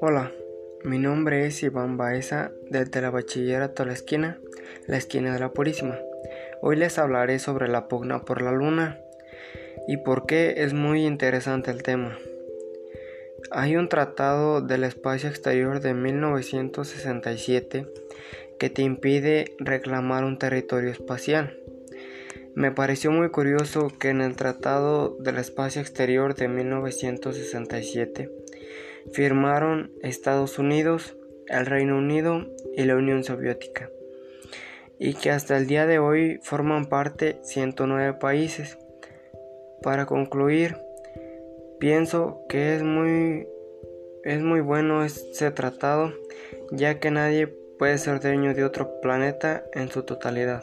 Hola, mi nombre es Iván Baeza desde la Bachillerato La Esquina, la esquina de la Purísima. Hoy les hablaré sobre la pugna por la luna y por qué es muy interesante el tema. Hay un tratado del espacio exterior de 1967 que te impide reclamar un territorio espacial. Me pareció muy curioso que en el Tratado del Espacio Exterior de 1967 firmaron Estados Unidos, el Reino Unido y la Unión Soviética, y que hasta el día de hoy forman parte 109 países. Para concluir, pienso que es muy es muy bueno este tratado, ya que nadie puede ser dueño de otro planeta en su totalidad.